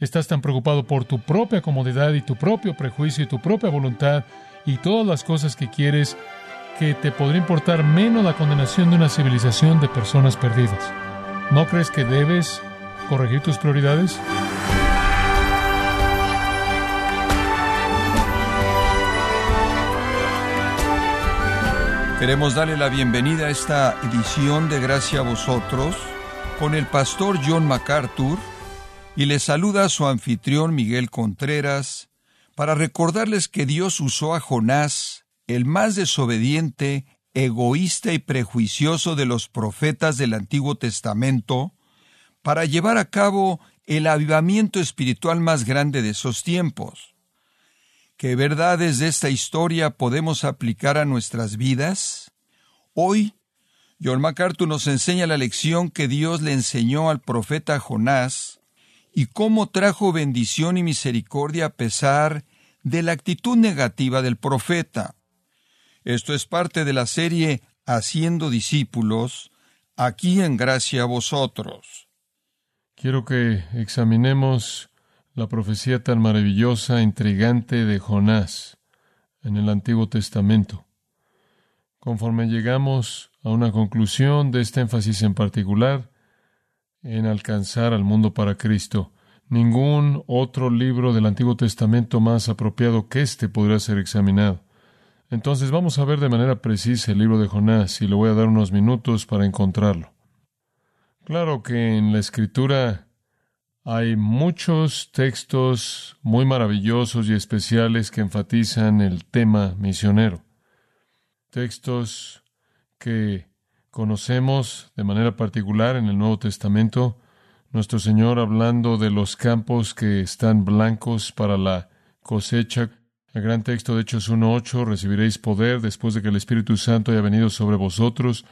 Estás tan preocupado por tu propia comodidad y tu propio prejuicio y tu propia voluntad y todas las cosas que quieres que te podría importar menos la condenación de una civilización de personas perdidas. ¿No crees que debes corregir tus prioridades? Queremos darle la bienvenida a esta edición de Gracia a vosotros con el pastor John MacArthur y les saluda a su anfitrión Miguel Contreras para recordarles que Dios usó a Jonás, el más desobediente, egoísta y prejuicioso de los profetas del Antiguo Testamento, para llevar a cabo el avivamiento espiritual más grande de esos tiempos. ¿Qué verdades de esta historia podemos aplicar a nuestras vidas? Hoy, John MacArthur nos enseña la lección que Dios le enseñó al profeta Jonás y cómo trajo bendición y misericordia a pesar de la actitud negativa del profeta. Esto es parte de la serie Haciendo discípulos, aquí en gracia a vosotros. Quiero que examinemos la profecía tan maravillosa, intrigante de Jonás en el Antiguo Testamento. Conforme llegamos a una conclusión de este énfasis en particular, en alcanzar al mundo para Cristo. Ningún otro libro del Antiguo Testamento más apropiado que este podrá ser examinado. Entonces vamos a ver de manera precisa el libro de Jonás y le voy a dar unos minutos para encontrarlo. Claro que en la escritura hay muchos textos muy maravillosos y especiales que enfatizan el tema misionero. Textos que Conocemos de manera particular en el Nuevo Testamento nuestro Señor hablando de los campos que están blancos para la cosecha. El gran texto de Hechos 1.8, recibiréis poder después de que el Espíritu Santo haya venido sobre vosotros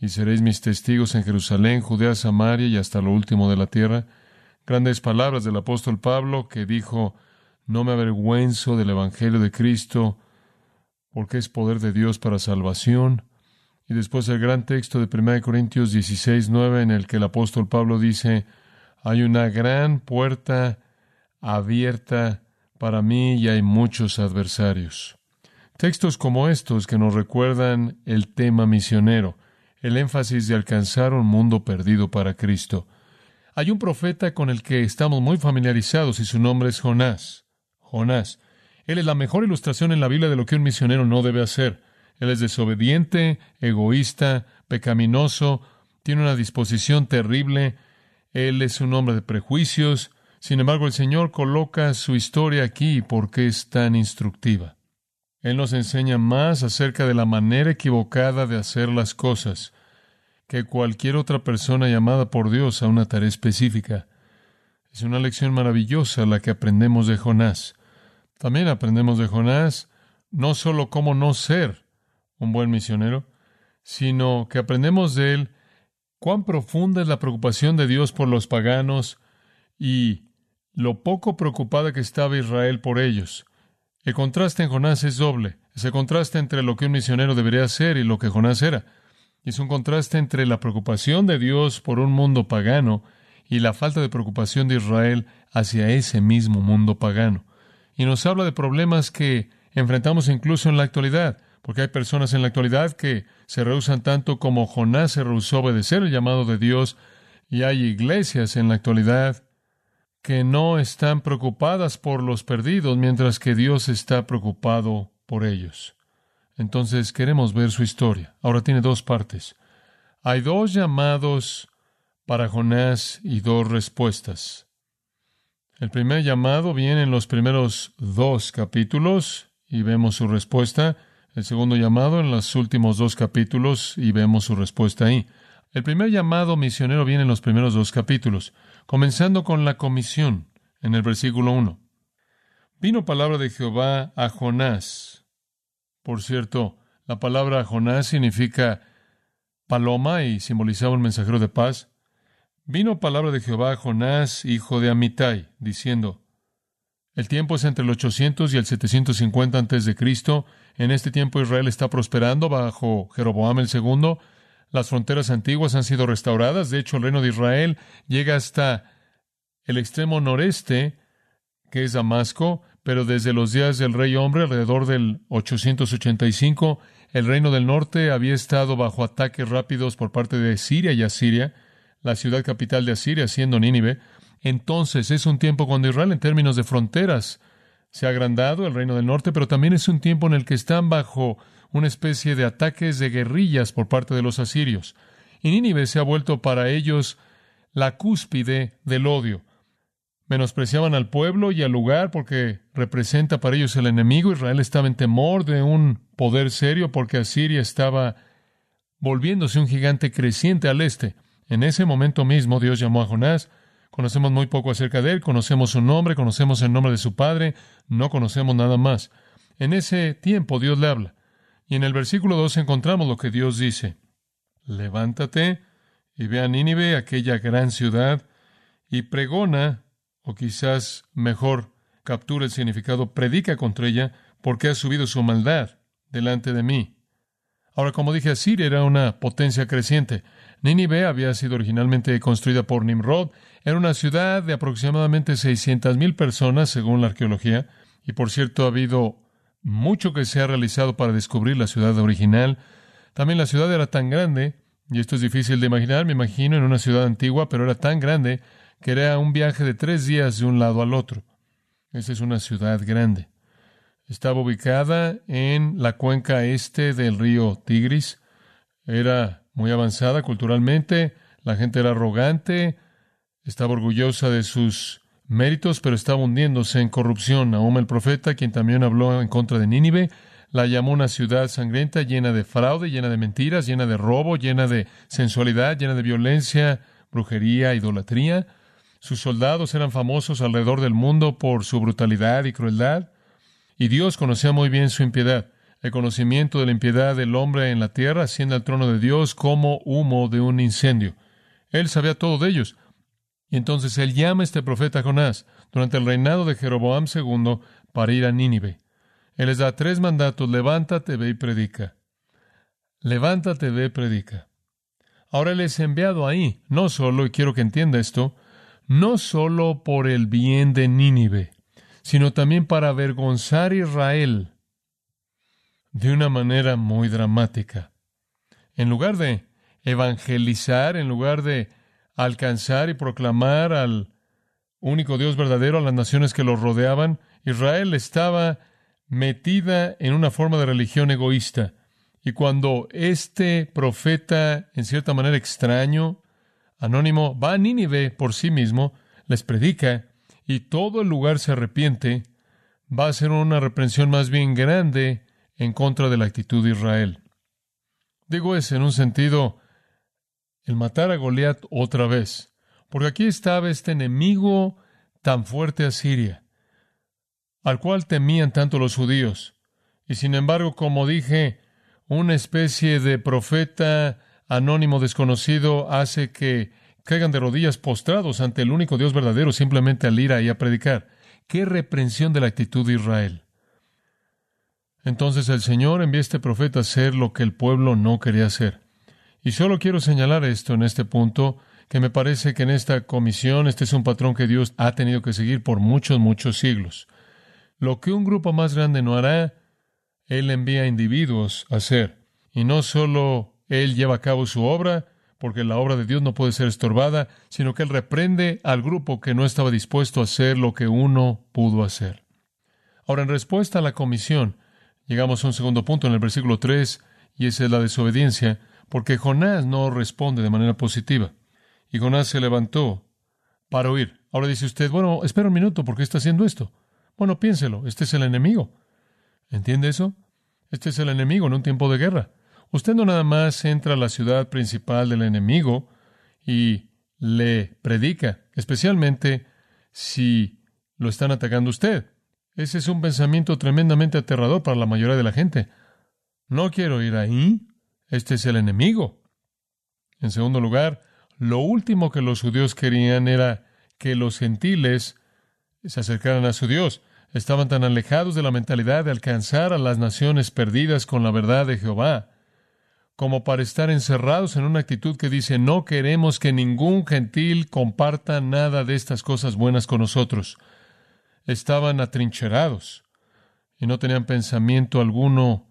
y seréis mis testigos en Jerusalén, Judea, Samaria y hasta lo último de la tierra. Grandes palabras del apóstol Pablo que dijo, no me avergüenzo del Evangelio de Cristo, porque es poder de Dios para salvación y después el gran texto de 1 Corintios 16, 9, en el que el apóstol Pablo dice, hay una gran puerta abierta para mí y hay muchos adversarios. Textos como estos que nos recuerdan el tema misionero, el énfasis de alcanzar un mundo perdido para Cristo. Hay un profeta con el que estamos muy familiarizados y su nombre es Jonás. Jonás. Él es la mejor ilustración en la Biblia de lo que un misionero no debe hacer. Él es desobediente, egoísta, pecaminoso, tiene una disposición terrible, él es un hombre de prejuicios. Sin embargo, el Señor coloca su historia aquí porque es tan instructiva. Él nos enseña más acerca de la manera equivocada de hacer las cosas que cualquier otra persona llamada por Dios a una tarea específica. Es una lección maravillosa la que aprendemos de Jonás. También aprendemos de Jonás no solo cómo no ser un buen misionero, sino que aprendemos de él cuán profunda es la preocupación de Dios por los paganos y lo poco preocupada que estaba Israel por ellos. El contraste en Jonás es doble. Ese contraste entre lo que un misionero debería hacer y lo que Jonás era. Es un contraste entre la preocupación de Dios por un mundo pagano y la falta de preocupación de Israel hacia ese mismo mundo pagano. Y nos habla de problemas que enfrentamos incluso en la actualidad porque hay personas en la actualidad que se rehusan tanto como Jonás se rehusó a obedecer el llamado de Dios, y hay iglesias en la actualidad que no están preocupadas por los perdidos, mientras que Dios está preocupado por ellos. Entonces queremos ver su historia. Ahora tiene dos partes. Hay dos llamados para Jonás y dos respuestas. El primer llamado viene en los primeros dos capítulos y vemos su respuesta el segundo llamado en los últimos dos capítulos y vemos su respuesta ahí. El primer llamado misionero viene en los primeros dos capítulos, comenzando con la comisión en el versículo 1. Vino palabra de Jehová a Jonás. Por cierto, la palabra Jonás significa paloma y simbolizaba un mensajero de paz. Vino palabra de Jehová a Jonás, hijo de Amitai, diciendo, el tiempo es entre el 800 y el 750 antes de Cristo. En este tiempo Israel está prosperando bajo Jeroboam el segundo. Las fronteras antiguas han sido restauradas. De hecho, el reino de Israel llega hasta el extremo noreste, que es Damasco, pero desde los días del rey hombre, alrededor del 885, el reino del norte había estado bajo ataques rápidos por parte de Siria y Asiria, la ciudad capital de Asiria siendo Nínive. Entonces es un tiempo cuando Israel en términos de fronteras se ha agrandado, el reino del norte, pero también es un tiempo en el que están bajo una especie de ataques de guerrillas por parte de los asirios. Y Nínive se ha vuelto para ellos la cúspide del odio. Menospreciaban al pueblo y al lugar porque representa para ellos el enemigo. Israel estaba en temor de un poder serio porque Asiria estaba volviéndose un gigante creciente al este. En ese momento mismo Dios llamó a Jonás. Conocemos muy poco acerca de él, conocemos su nombre, conocemos el nombre de su padre, no conocemos nada más. En ese tiempo Dios le habla. Y en el versículo 2 encontramos lo que Dios dice. Levántate y ve a Nínive, aquella gran ciudad, y pregona o quizás mejor captura el significado, predica contra ella, porque ha subido su maldad delante de mí. Ahora, como dije, Asiria era una potencia creciente. Nínive había sido originalmente construida por Nimrod. Era una ciudad de aproximadamente 600.000 personas, según la arqueología. Y por cierto, ha habido mucho que se ha realizado para descubrir la ciudad original. También la ciudad era tan grande, y esto es difícil de imaginar, me imagino en una ciudad antigua, pero era tan grande que era un viaje de tres días de un lado al otro. Esa es una ciudad grande. Estaba ubicada en la cuenca este del río Tigris. Era muy avanzada culturalmente, la gente era arrogante, estaba orgullosa de sus méritos, pero estaba hundiéndose en corrupción. Aún el profeta, quien también habló en contra de Nínive, la llamó una ciudad sangrienta, llena de fraude, llena de mentiras, llena de robo, llena de sensualidad, llena de violencia, brujería, idolatría. Sus soldados eran famosos alrededor del mundo por su brutalidad y crueldad, y Dios conocía muy bien su impiedad. El conocimiento de la impiedad del hombre en la tierra asciende al trono de Dios como humo de un incendio. Él sabía todo de ellos. Y entonces él llama a este profeta Jonás durante el reinado de Jeroboam II para ir a Nínive. Él les da tres mandatos, levántate, ve y predica. Levántate, ve y predica. Ahora él es enviado ahí, no solo, y quiero que entienda esto, no solo por el bien de Nínive, sino también para avergonzar a Israel de una manera muy dramática. En lugar de evangelizar, en lugar de alcanzar y proclamar al único Dios verdadero a las naciones que lo rodeaban, Israel estaba metida en una forma de religión egoísta. Y cuando este profeta, en cierta manera extraño, anónimo, va a Nínive por sí mismo, les predica, y todo el lugar se arrepiente, va a ser una reprensión más bien grande en contra de la actitud de Israel. Digo eso en un sentido, el matar a Goliat otra vez, porque aquí estaba este enemigo tan fuerte a Siria, al cual temían tanto los judíos, y sin embargo, como dije, una especie de profeta anónimo desconocido hace que caigan de rodillas postrados ante el único Dios verdadero simplemente al ir ahí a predicar. ¡Qué reprensión de la actitud de Israel! Entonces el Señor envía a este profeta a hacer lo que el pueblo no quería hacer. Y solo quiero señalar esto en este punto, que me parece que en esta comisión este es un patrón que Dios ha tenido que seguir por muchos, muchos siglos. Lo que un grupo más grande no hará, Él envía a individuos a hacer. Y no solo él lleva a cabo su obra, porque la obra de Dios no puede ser estorbada, sino que Él reprende al grupo que no estaba dispuesto a hacer lo que uno pudo hacer. Ahora, en respuesta a la comisión, llegamos a un segundo punto en el versículo 3, y esa es la desobediencia, porque Jonás no responde de manera positiva. Y Jonás se levantó para oír. Ahora dice usted, bueno, espera un minuto, ¿por qué está haciendo esto? Bueno, piénselo, este es el enemigo. ¿Entiende eso? Este es el enemigo en un tiempo de guerra. Usted no nada más entra a la ciudad principal del enemigo y le predica, especialmente si lo están atacando usted. Ese es un pensamiento tremendamente aterrador para la mayoría de la gente. No quiero ir ahí. Este es el enemigo. En segundo lugar, lo último que los judíos querían era que los gentiles se acercaran a su Dios. Estaban tan alejados de la mentalidad de alcanzar a las naciones perdidas con la verdad de Jehová como para estar encerrados en una actitud que dice, no queremos que ningún gentil comparta nada de estas cosas buenas con nosotros. Estaban atrincherados y no tenían pensamiento alguno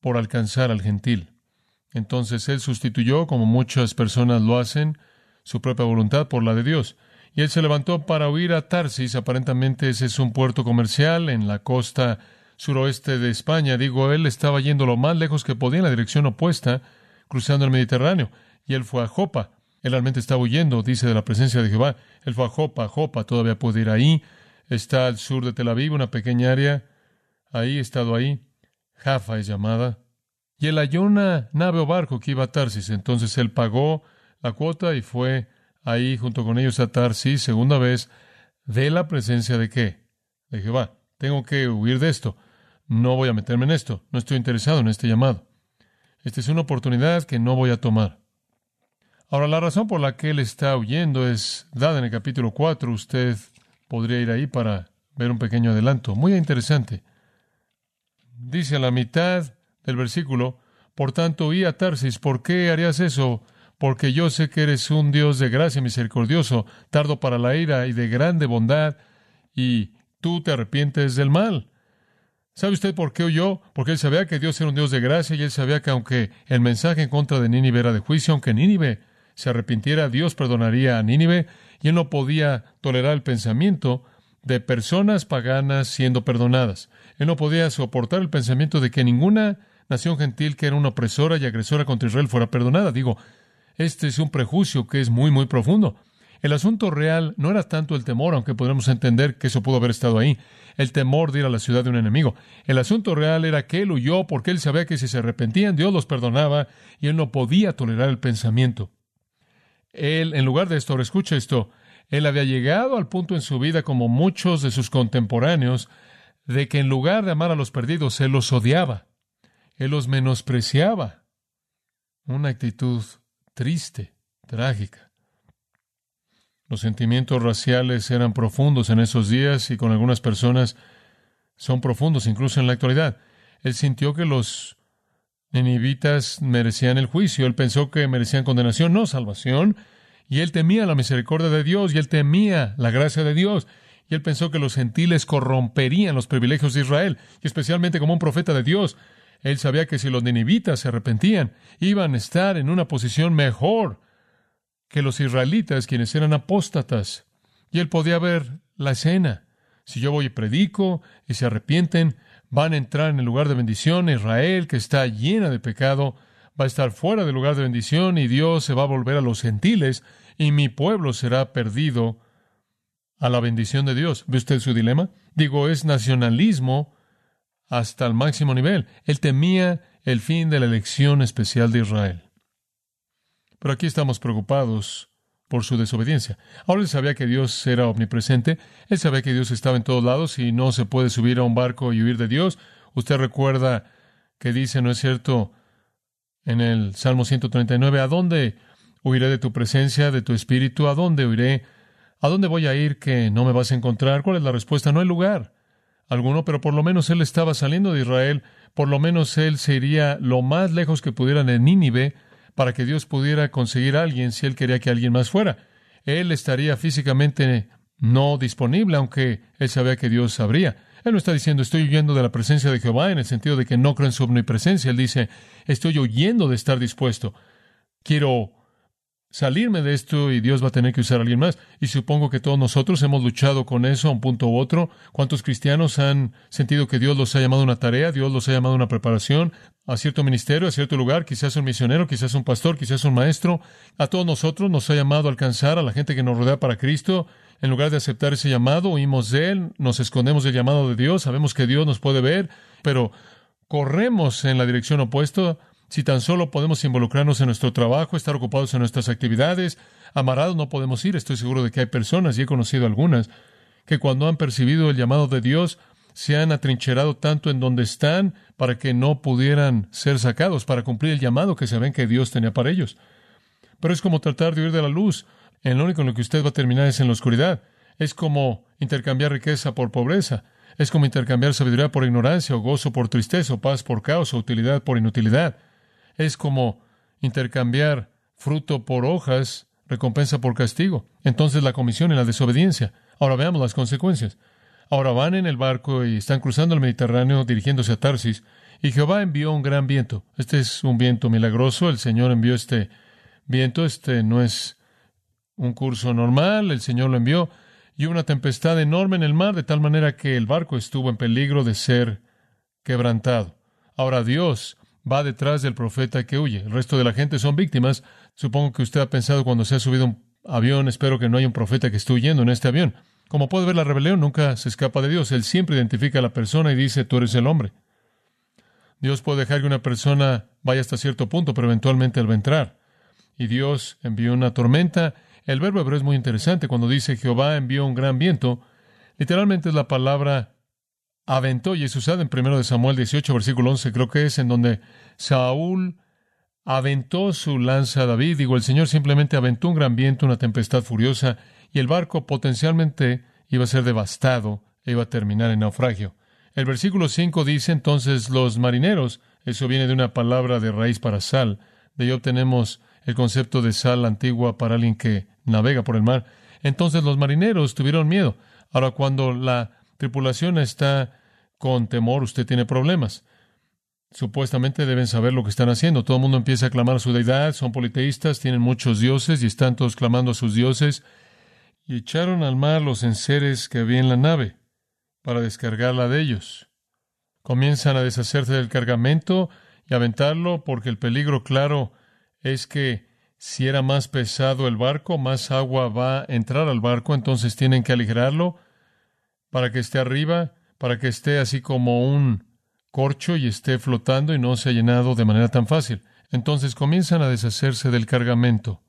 por alcanzar al gentil. Entonces él sustituyó, como muchas personas lo hacen, su propia voluntad por la de Dios. Y él se levantó para huir a Tarsis. Aparentemente ese es un puerto comercial en la costa suroeste de España. Digo, él estaba yendo lo más lejos que podía en la dirección opuesta, cruzando el Mediterráneo. Y él fue a Jopa. Él realmente estaba huyendo, dice, de la presencia de Jehová. Él fue a Jopa. Jopa todavía puede ir ahí. Está al sur de Tel Aviv, una pequeña área. Ahí, estado ahí. Jaffa es llamada. Y él halló una nave o barco que iba a Tarsis. Entonces él pagó la cuota y fue ahí junto con ellos a Tarsis, segunda vez, de la presencia de qué? De Jehová. Tengo que huir de esto. No voy a meterme en esto. No estoy interesado en este llamado. Esta es una oportunidad que no voy a tomar. Ahora, la razón por la que él está huyendo es dada en el capítulo 4. Usted podría ir ahí para ver un pequeño adelanto. Muy interesante. Dice a la mitad del versículo, por tanto, huí a Tarsis. ¿Por qué harías eso? Porque yo sé que eres un Dios de gracia misericordioso, tardo para la ira y de grande bondad, y tú te arrepientes del mal. ¿Sabe usted por qué huyó? Porque él sabía que Dios era un Dios de gracia y él sabía que aunque el mensaje en contra de Nínive era de juicio, aunque Nínive se arrepintiera, Dios perdonaría a Nínive y él no podía tolerar el pensamiento de personas paganas siendo perdonadas. Él no podía soportar el pensamiento de que ninguna nación gentil que era una opresora y agresora contra Israel fuera perdonada. Digo, este es un prejuicio que es muy, muy profundo. El asunto real no era tanto el temor, aunque podremos entender que eso pudo haber estado ahí, el temor de ir a la ciudad de un enemigo. El asunto real era que él huyó porque él sabía que si se arrepentían, Dios los perdonaba y él no podía tolerar el pensamiento. Él, en lugar de esto, ahora escucha esto, él había llegado al punto en su vida, como muchos de sus contemporáneos, de que en lugar de amar a los perdidos, él los odiaba, él los menospreciaba. Una actitud triste, trágica. Los sentimientos raciales eran profundos en esos días y con algunas personas son profundos incluso en la actualidad. Él sintió que los ninivitas merecían el juicio, él pensó que merecían condenación, no salvación, y él temía la misericordia de Dios y él temía la gracia de Dios. Y él pensó que los gentiles corromperían los privilegios de Israel, y especialmente como un profeta de Dios. Él sabía que si los ninivitas se arrepentían, iban a estar en una posición mejor que los israelitas, quienes eran apóstatas. Y él podía ver la escena. Si yo voy y predico y se arrepienten, van a entrar en el lugar de bendición. Israel, que está llena de pecado, va a estar fuera del lugar de bendición y Dios se va a volver a los gentiles y mi pueblo será perdido a la bendición de Dios. ¿Ve usted su dilema? Digo, es nacionalismo hasta el máximo nivel. Él temía el fin de la elección especial de Israel. Pero aquí estamos preocupados por su desobediencia. Ahora él sabía que Dios era omnipresente, él sabía que Dios estaba en todos lados y no se puede subir a un barco y huir de Dios. Usted recuerda que dice, ¿no es cierto? En el Salmo 139, ¿a dónde huiré de tu presencia, de tu espíritu? ¿A dónde huiré? ¿A dónde voy a ir que no me vas a encontrar? ¿Cuál es la respuesta? No hay lugar alguno, pero por lo menos él estaba saliendo de Israel, por lo menos él se iría lo más lejos que pudiera en Nínive, para que Dios pudiera conseguir a alguien si Él quería que alguien más fuera. Él estaría físicamente no disponible, aunque Él sabía que Dios sabría. Él no está diciendo estoy huyendo de la presencia de Jehová en el sentido de que no creo en su omnipresencia. Él dice estoy huyendo de estar dispuesto. Quiero salirme de esto y Dios va a tener que usar a alguien más. Y supongo que todos nosotros hemos luchado con eso a un punto u otro. ¿Cuántos cristianos han sentido que Dios los ha llamado a una tarea, Dios los ha llamado a una preparación, a cierto ministerio, a cierto lugar, quizás un misionero, quizás un pastor, quizás un maestro? A todos nosotros nos ha llamado a alcanzar a la gente que nos rodea para Cristo. En lugar de aceptar ese llamado, huimos de él, nos escondemos del llamado de Dios, sabemos que Dios nos puede ver, pero corremos en la dirección opuesta si tan solo podemos involucrarnos en nuestro trabajo, estar ocupados en nuestras actividades, amarados no podemos ir. Estoy seguro de que hay personas, y he conocido algunas, que cuando han percibido el llamado de Dios, se han atrincherado tanto en donde están para que no pudieran ser sacados, para cumplir el llamado que saben que Dios tenía para ellos. Pero es como tratar de huir de la luz. En lo único en lo que usted va a terminar es en la oscuridad. Es como intercambiar riqueza por pobreza. Es como intercambiar sabiduría por ignorancia, o gozo por tristeza, o paz por caos, o utilidad por inutilidad. Es como intercambiar fruto por hojas, recompensa por castigo. Entonces la comisión y la desobediencia. Ahora veamos las consecuencias. Ahora van en el barco y están cruzando el Mediterráneo dirigiéndose a Tarsis, y Jehová envió un gran viento. Este es un viento milagroso. El Señor envió este viento. Este no es un curso normal. El Señor lo envió. Y una tempestad enorme en el mar, de tal manera que el barco estuvo en peligro de ser quebrantado. Ahora Dios va detrás del profeta que huye. El resto de la gente son víctimas. Supongo que usted ha pensado cuando se ha subido un avión, espero que no haya un profeta que esté huyendo en este avión. Como puede ver, la rebelión nunca se escapa de Dios. Él siempre identifica a la persona y dice, tú eres el hombre. Dios puede dejar que una persona vaya hasta cierto punto, pero eventualmente él va a entrar. Y Dios envió una tormenta. El verbo hebreo es muy interesante. Cuando dice Jehová envió un gran viento, literalmente es la palabra aventó y es usada en 1 de Samuel 18, versículo 11, creo que es en donde Saúl aventó su lanza a David. Digo, el Señor simplemente aventó un gran viento, una tempestad furiosa, y el barco potencialmente iba a ser devastado e iba a terminar en naufragio. El versículo 5 dice entonces los marineros, eso viene de una palabra de raíz para sal, de ahí obtenemos el concepto de sal antigua para alguien que navega por el mar. Entonces los marineros tuvieron miedo. Ahora cuando la tripulación está con temor, usted tiene problemas. Supuestamente deben saber lo que están haciendo. Todo el mundo empieza a clamar a su deidad, son politeístas, tienen muchos dioses y están todos clamando a sus dioses. Y echaron al mar los enseres que había en la nave para descargarla de ellos. Comienzan a deshacerse del cargamento y aventarlo porque el peligro claro es que si era más pesado el barco, más agua va a entrar al barco, entonces tienen que aligerarlo para que esté arriba, para que esté así como un corcho y esté flotando y no se ha llenado de manera tan fácil. Entonces comienzan a deshacerse del cargamento.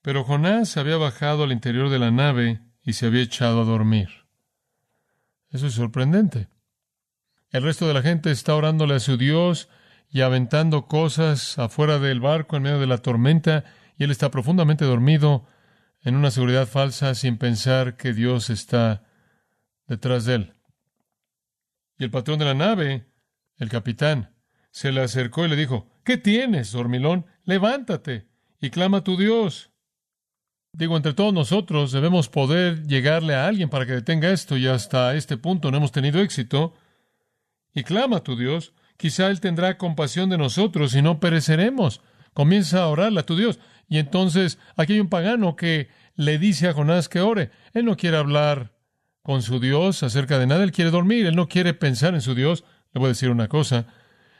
Pero Jonás había bajado al interior de la nave y se había echado a dormir. Eso es sorprendente. El resto de la gente está orándole a su Dios y aventando cosas afuera del barco en medio de la tormenta, y él está profundamente dormido en una seguridad falsa sin pensar que Dios está detrás de él. Y el patrón de la nave, el capitán, se le acercó y le dijo, ¿Qué tienes, dormilón? Levántate y clama a tu Dios. Digo, entre todos nosotros debemos poder llegarle a alguien para que detenga esto y hasta este punto no hemos tenido éxito. Y clama a tu Dios. Quizá Él tendrá compasión de nosotros y no pereceremos. Comienza a orarle a tu Dios. Y entonces aquí hay un pagano que le dice a Jonás que ore. Él no quiere hablar con su Dios acerca de nada. Él quiere dormir, él no quiere pensar en su Dios. Le voy a decir una cosa.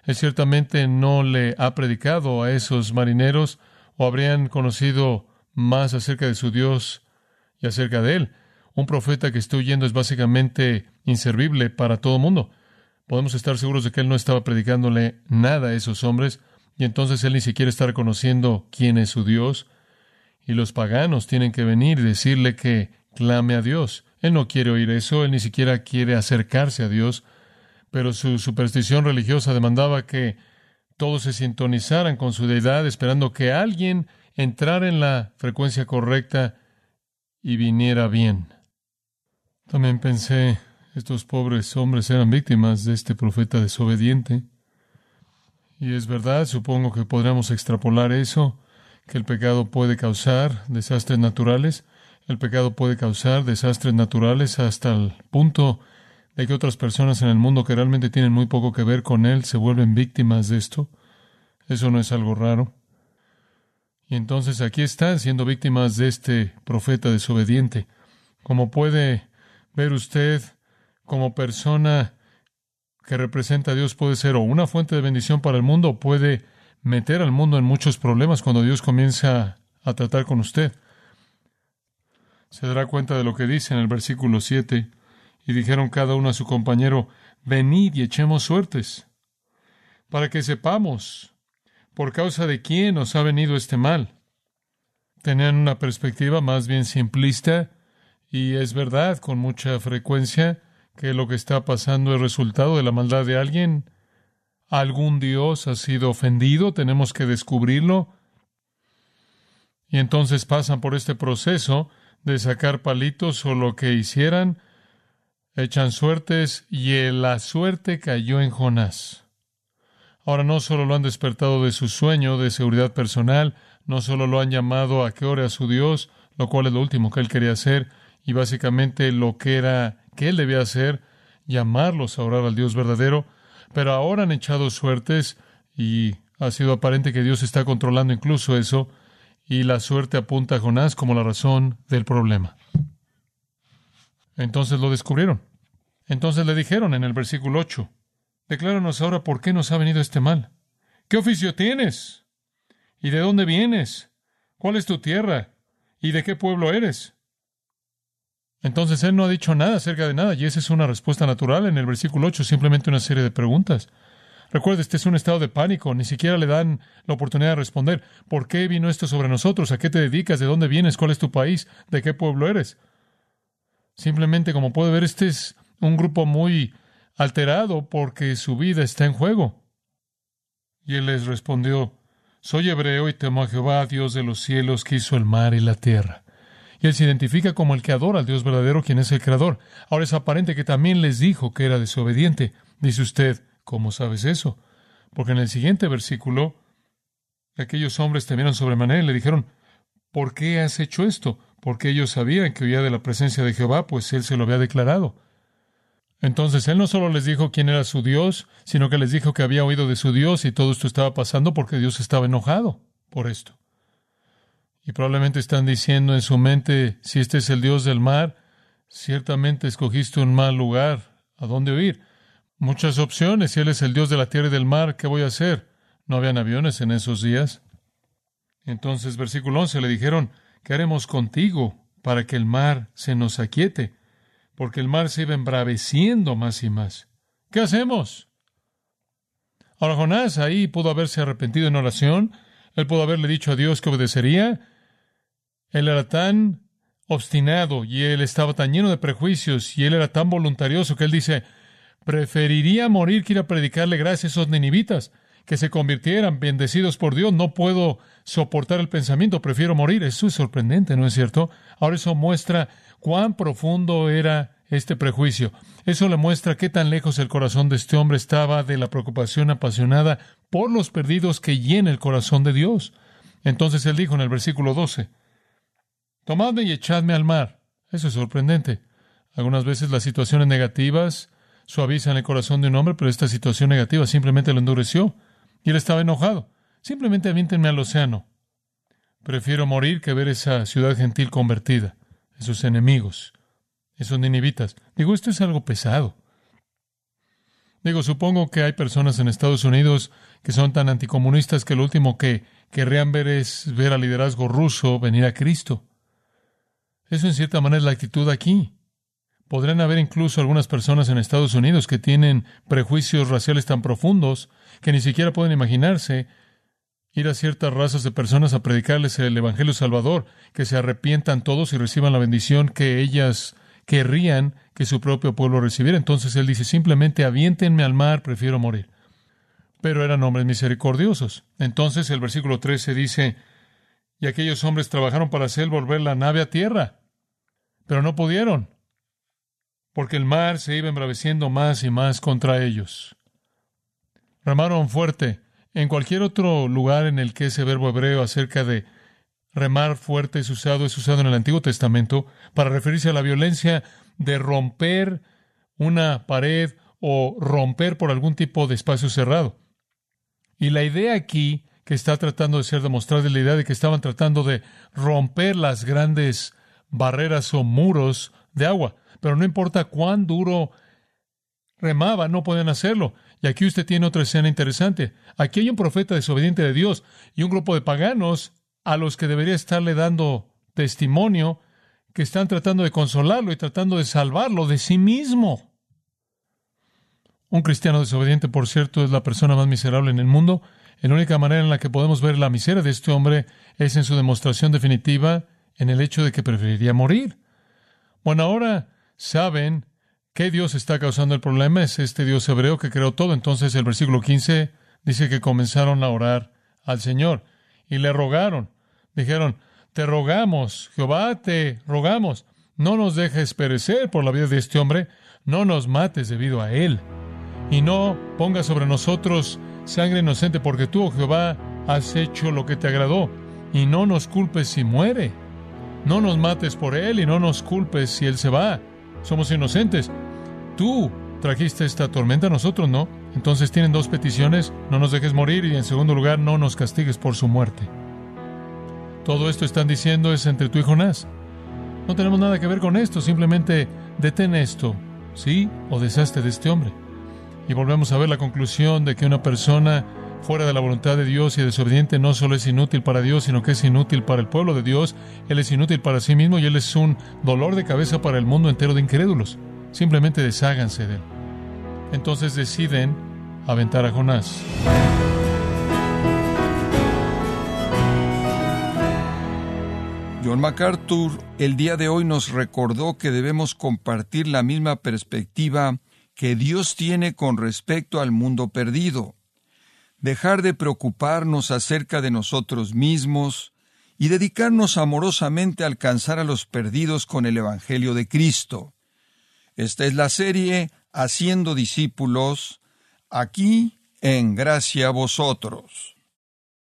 Él ciertamente no le ha predicado a esos marineros o habrían conocido más acerca de su Dios y acerca de él. Un profeta que esté huyendo es básicamente inservible para todo mundo. Podemos estar seguros de que él no estaba predicándole nada a esos hombres y entonces él ni siquiera está reconociendo quién es su Dios. Y los paganos tienen que venir y decirle que clame a Dios. No quiere oír eso, él ni siquiera quiere acercarse a Dios, pero su superstición religiosa demandaba que todos se sintonizaran con su deidad, esperando que alguien entrara en la frecuencia correcta y viniera bien. También pensé, estos pobres hombres eran víctimas de este profeta desobediente. Y es verdad, supongo que podríamos extrapolar eso, que el pecado puede causar desastres naturales. El pecado puede causar desastres naturales hasta el punto de que otras personas en el mundo que realmente tienen muy poco que ver con él se vuelven víctimas de esto. Eso no es algo raro. Y entonces aquí están siendo víctimas de este profeta desobediente. Como puede ver usted, como persona que representa a Dios puede ser o una fuente de bendición para el mundo o puede meter al mundo en muchos problemas cuando Dios comienza a tratar con usted se dará cuenta de lo que dice en el versículo 7. Y dijeron cada uno a su compañero, venid y echemos suertes, para que sepamos por causa de quién nos ha venido este mal. Tenían una perspectiva más bien simplista, y es verdad con mucha frecuencia que lo que está pasando es resultado de la maldad de alguien. Algún Dios ha sido ofendido, tenemos que descubrirlo. Y entonces pasan por este proceso de sacar palitos o lo que hicieran, echan suertes y la suerte cayó en Jonás. Ahora no solo lo han despertado de su sueño de seguridad personal, no solo lo han llamado a que ore a su Dios, lo cual es lo último que él quería hacer, y básicamente lo que era que él debía hacer, llamarlos a orar al Dios verdadero, pero ahora han echado suertes y ha sido aparente que Dios está controlando incluso eso, y la suerte apunta a Jonás como la razón del problema. Entonces lo descubrieron. Entonces le dijeron en el versículo 8, Decláranos ahora por qué nos ha venido este mal. ¿Qué oficio tienes? ¿Y de dónde vienes? ¿Cuál es tu tierra? ¿Y de qué pueblo eres? Entonces él no ha dicho nada acerca de nada, y esa es una respuesta natural en el versículo 8, simplemente una serie de preguntas. Recuerde, este es un estado de pánico, ni siquiera le dan la oportunidad de responder. ¿Por qué vino esto sobre nosotros? ¿A qué te dedicas? ¿De dónde vienes? ¿Cuál es tu país? ¿De qué pueblo eres? Simplemente, como puede ver, este es un grupo muy alterado porque su vida está en juego. Y él les respondió, Soy hebreo y temo a Jehová, Dios de los cielos, que hizo el mar y la tierra. Y él se identifica como el que adora al Dios verdadero, quien es el Creador. Ahora es aparente que también les dijo que era desobediente. Dice usted, ¿cómo sabes eso? Porque en el siguiente versículo, aquellos hombres temieron sobremanera y le dijeron, ¿por qué has hecho esto? Porque ellos sabían que huía de la presencia de Jehová, pues él se lo había declarado. Entonces él no solo les dijo quién era su Dios, sino que les dijo que había oído de su Dios y todo esto estaba pasando porque Dios estaba enojado por esto. Y probablemente están diciendo en su mente, si este es el Dios del mar, ciertamente escogiste un mal lugar. ¿A dónde huir? Muchas opciones. Si Él es el Dios de la tierra y del mar, ¿qué voy a hacer? No habían aviones en esos días. Entonces, versículo 11, le dijeron, ¿qué haremos contigo para que el mar se nos aquiete? Porque el mar se iba embraveciendo más y más. ¿Qué hacemos? Ahora Jonás ahí pudo haberse arrepentido en oración, él pudo haberle dicho a Dios que obedecería, él era tan obstinado y él estaba tan lleno de prejuicios y él era tan voluntarioso que él dice, preferiría morir que ir a predicarle gracias a esos ninivitas, que se convirtieran bendecidos por Dios. No puedo soportar el pensamiento, prefiero morir. Eso es sorprendente, ¿no es cierto? Ahora eso muestra cuán profundo era este prejuicio. Eso le muestra qué tan lejos el corazón de este hombre estaba de la preocupación apasionada por los perdidos que llena el corazón de Dios. Entonces él dijo en el versículo 12, Tomadme y echadme al mar. Eso es sorprendente. Algunas veces las situaciones negativas suavizan el corazón de un hombre, pero esta situación negativa simplemente lo endureció. Y él estaba enojado. Simplemente aviéntenme al océano. Prefiero morir que ver esa ciudad gentil convertida, esos enemigos, esos ninivitas. Digo, esto es algo pesado. Digo, supongo que hay personas en Estados Unidos que son tan anticomunistas que lo último que querrían ver es ver al liderazgo ruso venir a Cristo. Eso en cierta manera es la actitud aquí. Podrían haber incluso algunas personas en Estados Unidos que tienen prejuicios raciales tan profundos que ni siquiera pueden imaginarse ir a ciertas razas de personas a predicarles el Evangelio Salvador, que se arrepientan todos y reciban la bendición que ellas querrían que su propio pueblo recibiera. Entonces él dice, simplemente aviéntenme al mar, prefiero morir. Pero eran hombres misericordiosos. Entonces el versículo 13 dice, y aquellos hombres trabajaron para hacer volver la nave a tierra, pero no pudieron, porque el mar se iba embraveciendo más y más contra ellos. Remaron fuerte. En cualquier otro lugar en el que ese verbo hebreo acerca de remar fuerte es usado, es usado en el Antiguo Testamento para referirse a la violencia de romper una pared o romper por algún tipo de espacio cerrado. Y la idea aquí que está tratando de ser demostrada es la idea de que estaban tratando de romper las grandes barreras o muros de agua. Pero no importa cuán duro remaba, no pueden hacerlo. Y aquí usted tiene otra escena interesante. Aquí hay un profeta desobediente de Dios y un grupo de paganos a los que debería estarle dando testimonio que están tratando de consolarlo y tratando de salvarlo de sí mismo. Un cristiano desobediente, por cierto, es la persona más miserable en el mundo la única manera en la que podemos ver la miseria de este hombre es en su demostración definitiva en el hecho de que preferiría morir. Bueno, ahora saben que Dios está causando el problema, es este Dios hebreo que creó todo. Entonces el versículo 15 dice que comenzaron a orar al Señor y le rogaron. Dijeron, te rogamos, Jehová, te rogamos, no nos dejes perecer por la vida de este hombre, no nos mates debido a él, y no ponga sobre nosotros sangre inocente, porque tú, oh Jehová, has hecho lo que te agradó, y no nos culpes si muere. No nos mates por él y no nos culpes si él se va. Somos inocentes. Tú trajiste esta tormenta, nosotros no. Entonces tienen dos peticiones, no nos dejes morir y en segundo lugar, no nos castigues por su muerte. Todo esto están diciendo es entre tú y Jonás. No tenemos nada que ver con esto, simplemente detén esto, ¿sí? O deshazte de este hombre. Y volvemos a ver la conclusión de que una persona fuera de la voluntad de Dios y desobediente no solo es inútil para Dios, sino que es inútil para el pueblo de Dios, Él es inútil para sí mismo y Él es un dolor de cabeza para el mundo entero de incrédulos. Simplemente desháganse de Él. Entonces deciden aventar a Jonás. John MacArthur el día de hoy nos recordó que debemos compartir la misma perspectiva que Dios tiene con respecto al mundo perdido, dejar de preocuparnos acerca de nosotros mismos y dedicarnos amorosamente a alcanzar a los perdidos con el Evangelio de Cristo. Esta es la serie Haciendo discípulos, aquí en Gracia a vosotros.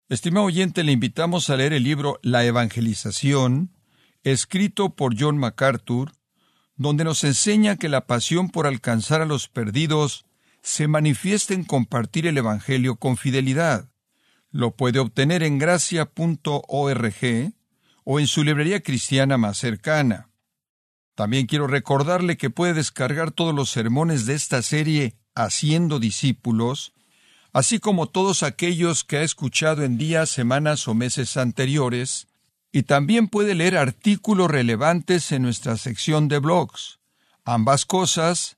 Estimado oyente, le invitamos a leer el libro La Evangelización, escrito por John MacArthur, donde nos enseña que la pasión por alcanzar a los perdidos se manifiesta en compartir el Evangelio con fidelidad. Lo puede obtener en gracia.org o en su librería cristiana más cercana. También quiero recordarle que puede descargar todos los sermones de esta serie Haciendo discípulos así como todos aquellos que ha escuchado en días, semanas o meses anteriores, y también puede leer artículos relevantes en nuestra sección de blogs. Ambas cosas,